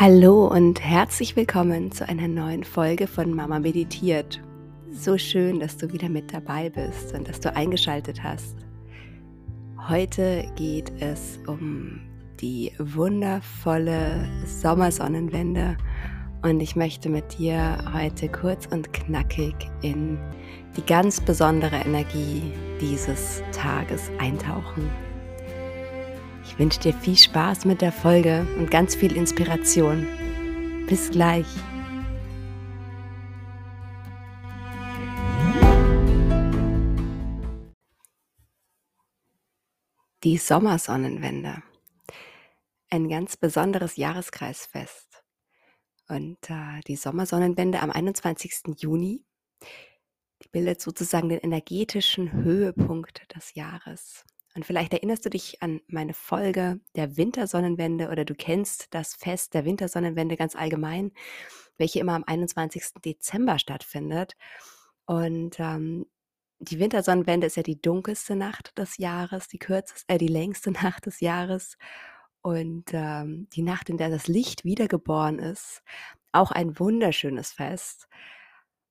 Hallo und herzlich willkommen zu einer neuen Folge von Mama Meditiert. So schön, dass du wieder mit dabei bist und dass du eingeschaltet hast. Heute geht es um die wundervolle Sommersonnenwende und ich möchte mit dir heute kurz und knackig in die ganz besondere Energie dieses Tages eintauchen. Ich wünsche dir viel Spaß mit der Folge und ganz viel Inspiration. Bis gleich. Die Sommersonnenwende. Ein ganz besonderes Jahreskreisfest. Und äh, die Sommersonnenwende am 21. Juni, bildet sozusagen den energetischen Höhepunkt des Jahres. Und vielleicht erinnerst du dich an meine Folge der Wintersonnenwende oder du kennst das Fest der Wintersonnenwende ganz allgemein, welche immer am 21. Dezember stattfindet. Und ähm, die Wintersonnenwende ist ja die dunkelste Nacht des Jahres, die kürzeste, äh, die längste Nacht des Jahres und ähm, die Nacht, in der das Licht wiedergeboren ist. Auch ein wunderschönes Fest.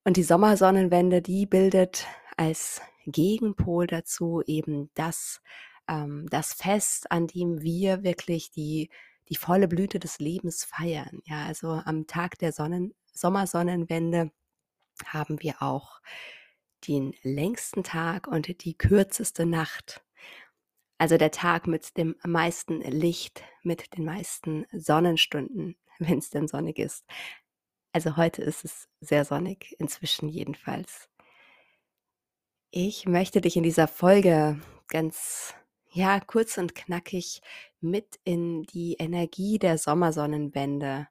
Und die Sommersonnenwende, die bildet als Gegenpol dazu eben das, ähm, das Fest, an dem wir wirklich die, die volle Blüte des Lebens feiern. Ja, also am Tag der Sonnen, Sommersonnenwende haben wir auch den längsten Tag und die kürzeste Nacht. Also der Tag mit dem meisten Licht, mit den meisten Sonnenstunden, wenn es denn sonnig ist. Also heute ist es sehr sonnig, inzwischen jedenfalls. Ich möchte dich in dieser Folge ganz, ja, kurz und knackig mit in die Energie der Sommersonnenwende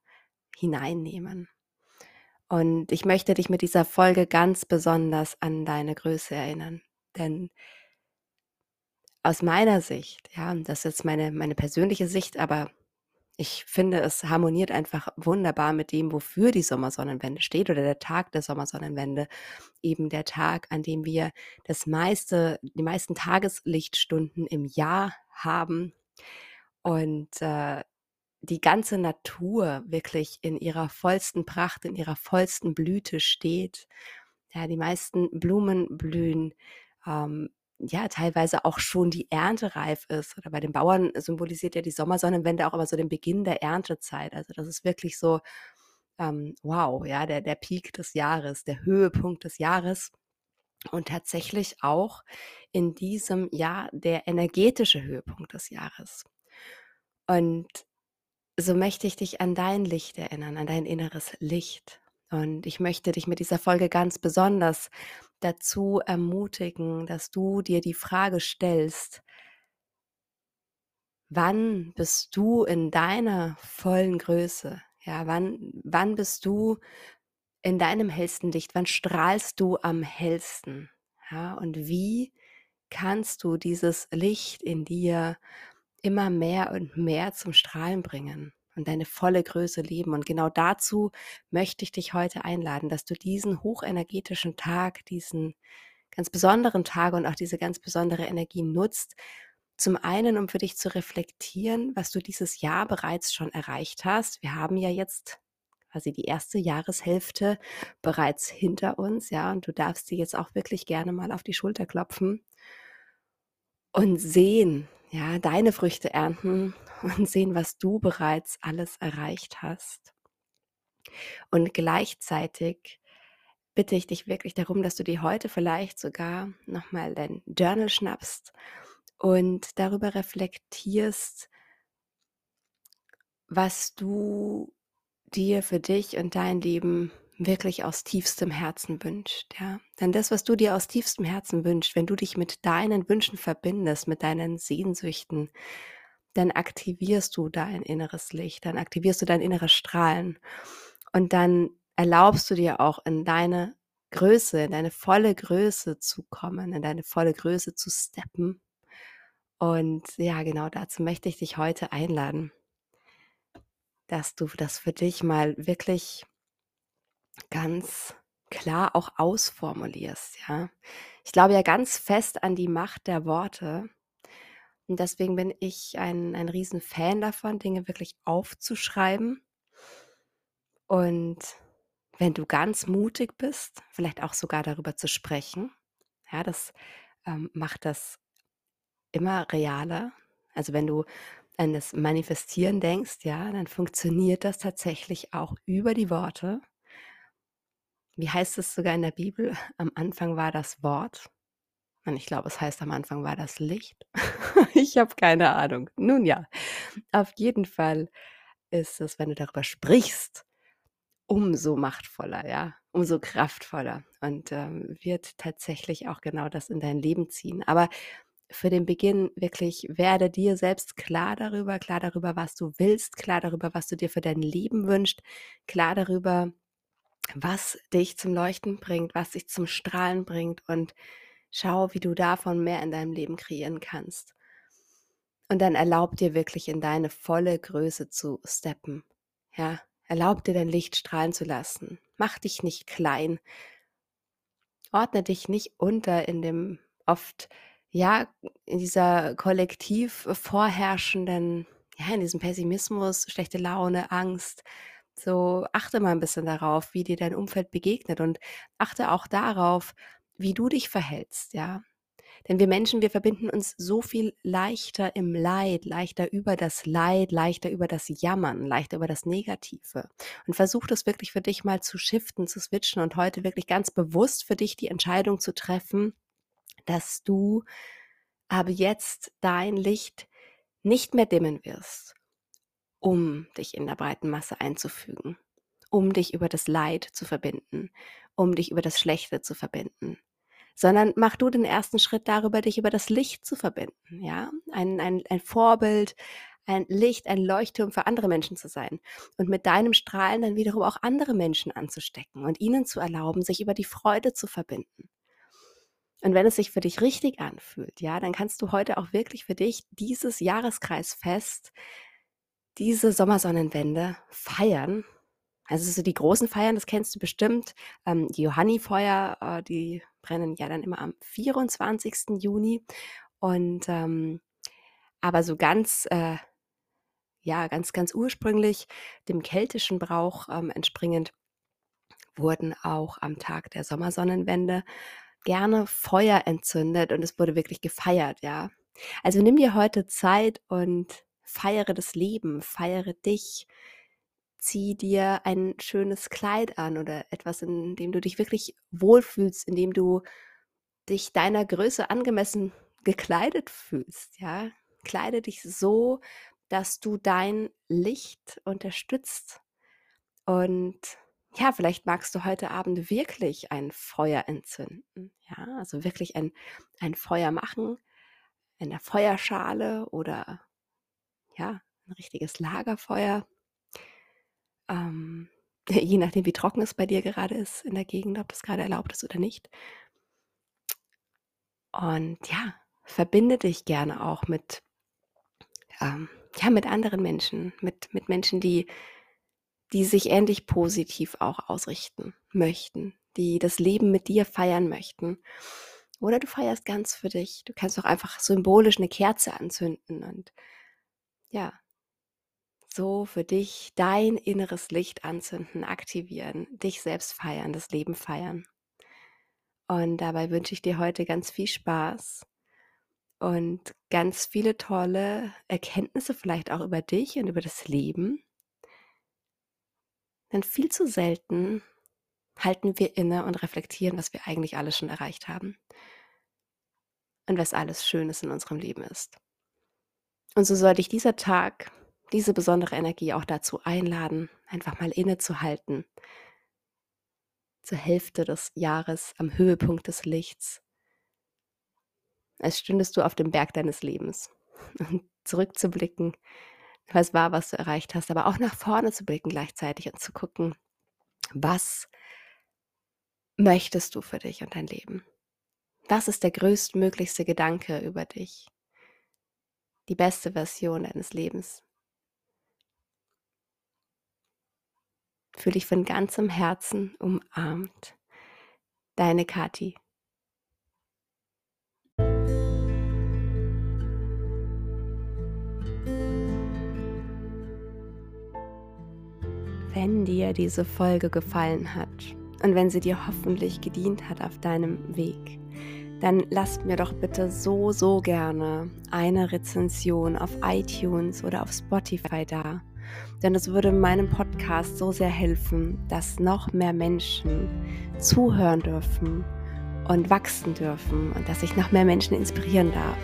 hineinnehmen. Und ich möchte dich mit dieser Folge ganz besonders an deine Größe erinnern. Denn aus meiner Sicht, ja, das ist jetzt meine, meine persönliche Sicht, aber ich finde, es harmoniert einfach wunderbar mit dem, wofür die Sommersonnenwende steht oder der Tag der Sommersonnenwende. Eben der Tag, an dem wir das meiste, die meisten Tageslichtstunden im Jahr haben und äh, die ganze Natur wirklich in ihrer vollsten Pracht, in ihrer vollsten Blüte steht. Ja, die meisten Blumen blühen. Ähm, ja, teilweise auch schon die Ernte reif ist. Oder bei den Bauern symbolisiert ja die Sommersonnenwende auch immer so den Beginn der Erntezeit. Also das ist wirklich so, ähm, wow, ja, der, der Peak des Jahres, der Höhepunkt des Jahres. Und tatsächlich auch in diesem Jahr der energetische Höhepunkt des Jahres. Und so möchte ich dich an dein Licht erinnern, an dein inneres Licht. Und ich möchte dich mit dieser Folge ganz besonders dazu ermutigen, dass du dir die Frage stellst, wann bist du in deiner vollen Größe? Ja, wann, wann bist du in deinem hellsten Licht? Wann strahlst du am hellsten? Ja, und wie kannst du dieses Licht in dir immer mehr und mehr zum Strahlen bringen? Und deine volle Größe leben. Und genau dazu möchte ich dich heute einladen, dass du diesen hochenergetischen Tag, diesen ganz besonderen Tag und auch diese ganz besondere Energie nutzt. Zum einen, um für dich zu reflektieren, was du dieses Jahr bereits schon erreicht hast. Wir haben ja jetzt quasi die erste Jahreshälfte bereits hinter uns, ja, und du darfst dir jetzt auch wirklich gerne mal auf die Schulter klopfen und sehen, ja, deine Früchte ernten und sehen, was du bereits alles erreicht hast. Und gleichzeitig bitte ich dich wirklich darum, dass du dir heute vielleicht sogar nochmal dein Journal schnappst und darüber reflektierst, was du dir für dich und dein Leben wirklich aus tiefstem Herzen wünscht, ja. Denn das, was du dir aus tiefstem Herzen wünschst, wenn du dich mit deinen Wünschen verbindest, mit deinen Sehnsüchten, dann aktivierst du dein inneres Licht, dann aktivierst du dein inneres Strahlen und dann erlaubst du dir auch in deine Größe, in deine volle Größe zu kommen, in deine volle Größe zu steppen. Und ja, genau dazu möchte ich dich heute einladen, dass du das für dich mal wirklich ganz klar auch ausformulierst, ja. Ich glaube ja ganz fest an die Macht der Worte. Und deswegen bin ich ein, ein Riesenfan davon, Dinge wirklich aufzuschreiben. Und wenn du ganz mutig bist, vielleicht auch sogar darüber zu sprechen, ja, das ähm, macht das immer realer. Also wenn du an das Manifestieren denkst, ja, dann funktioniert das tatsächlich auch über die Worte. Wie heißt es sogar in der Bibel? Am Anfang war das Wort. Und ich glaube, es heißt, am Anfang war das Licht. ich habe keine Ahnung. Nun ja, auf jeden Fall ist es, wenn du darüber sprichst, umso machtvoller, ja, umso kraftvoller und ähm, wird tatsächlich auch genau das in dein Leben ziehen. Aber für den Beginn wirklich werde dir selbst klar darüber, klar darüber, was du willst, klar darüber, was du dir für dein Leben wünschst, klar darüber, was dich zum Leuchten bringt, was dich zum Strahlen bringt und schau, wie du davon mehr in deinem Leben kreieren kannst. Und dann erlaub dir wirklich in deine volle Größe zu steppen. Ja, erlaub dir dein Licht strahlen zu lassen. Mach dich nicht klein. Ordne dich nicht unter in dem oft, ja, in dieser kollektiv vorherrschenden, ja, in diesem Pessimismus, schlechte Laune, Angst. So achte mal ein bisschen darauf, wie dir dein Umfeld begegnet und achte auch darauf, wie du dich verhältst, ja. Denn wir Menschen, wir verbinden uns so viel leichter im Leid, leichter über das Leid, leichter über das Jammern, leichter über das Negative. Und versuch das wirklich für dich mal zu shiften, zu switchen und heute wirklich ganz bewusst für dich die Entscheidung zu treffen, dass du aber jetzt dein Licht nicht mehr dimmen wirst, um dich in der breiten Masse einzufügen, um dich über das Leid zu verbinden, um dich über das Schlechte zu verbinden, sondern mach du den ersten Schritt darüber, dich über das Licht zu verbinden, ja, ein, ein, ein Vorbild, ein Licht, ein Leuchtturm für andere Menschen zu sein und mit deinem Strahlen dann wiederum auch andere Menschen anzustecken und ihnen zu erlauben, sich über die Freude zu verbinden. Und wenn es sich für dich richtig anfühlt, ja, dann kannst du heute auch wirklich für dich dieses Jahreskreisfest, diese Sommersonnenwende feiern also so die großen Feiern, das kennst du bestimmt. Ähm, die Johannifeuer, äh, die brennen ja dann immer am 24. Juni. Und ähm, aber so ganz, äh, ja, ganz, ganz ursprünglich dem keltischen Brauch ähm, entspringend wurden auch am Tag der Sommersonnenwende gerne Feuer entzündet und es wurde wirklich gefeiert, ja. Also nimm dir heute Zeit und feiere das Leben, feiere dich, zieh dir ein schönes Kleid an oder etwas, in dem du dich wirklich wohlfühlst, in dem du dich deiner Größe angemessen gekleidet fühlst, ja? Kleide dich so, dass du dein Licht unterstützt. Und ja, vielleicht magst du heute Abend wirklich ein Feuer entzünden, ja? Also wirklich ein, ein Feuer machen in der Feuerschale oder ja, ein richtiges Lagerfeuer ähm, je nachdem, wie trocken es bei dir gerade ist in der Gegend, ob das gerade erlaubt ist oder nicht. Und ja, verbinde dich gerne auch mit, ähm, ja, mit anderen Menschen, mit, mit Menschen, die, die sich ähnlich positiv auch ausrichten möchten, die das Leben mit dir feiern möchten. Oder du feierst ganz für dich. Du kannst auch einfach symbolisch eine Kerze anzünden und ja, so für dich dein inneres Licht anzünden, aktivieren, dich selbst feiern, das Leben feiern. Und dabei wünsche ich dir heute ganz viel Spaß und ganz viele tolle Erkenntnisse vielleicht auch über dich und über das Leben. Denn viel zu selten halten wir inne und reflektieren, was wir eigentlich alles schon erreicht haben und was alles Schönes in unserem Leben ist. Und so soll dich dieser Tag diese besondere Energie auch dazu einladen, einfach mal innezuhalten. Zur Hälfte des Jahres am Höhepunkt des Lichts. Als stündest du auf dem Berg deines Lebens. Und zurückzublicken, was war, was du erreicht hast, aber auch nach vorne zu blicken gleichzeitig und zu gucken, was möchtest du für dich und dein Leben? Was ist der größtmöglichste Gedanke über dich? Die beste Version deines Lebens. Fühl dich von ganzem Herzen umarmt. Deine Kathi. wenn dir diese Folge gefallen hat und wenn sie dir hoffentlich gedient hat auf deinem Weg, dann lasst mir doch bitte so, so gerne eine Rezension auf iTunes oder auf Spotify da. Denn es würde meinem Podcast so sehr helfen, dass noch mehr Menschen zuhören dürfen und wachsen dürfen und dass ich noch mehr Menschen inspirieren darf.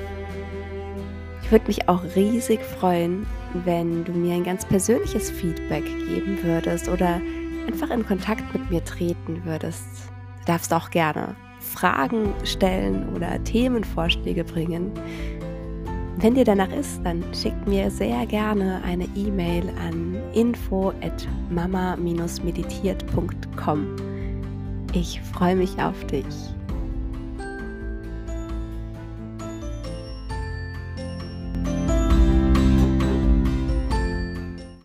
Ich würde mich auch riesig freuen, wenn du mir ein ganz persönliches Feedback geben würdest oder einfach in Kontakt mit mir treten würdest. Du darfst auch gerne Fragen stellen oder Themenvorschläge bringen. Wenn dir danach ist, dann schick mir sehr gerne eine E-Mail an info at mama-meditiert.com. Ich freue mich auf dich.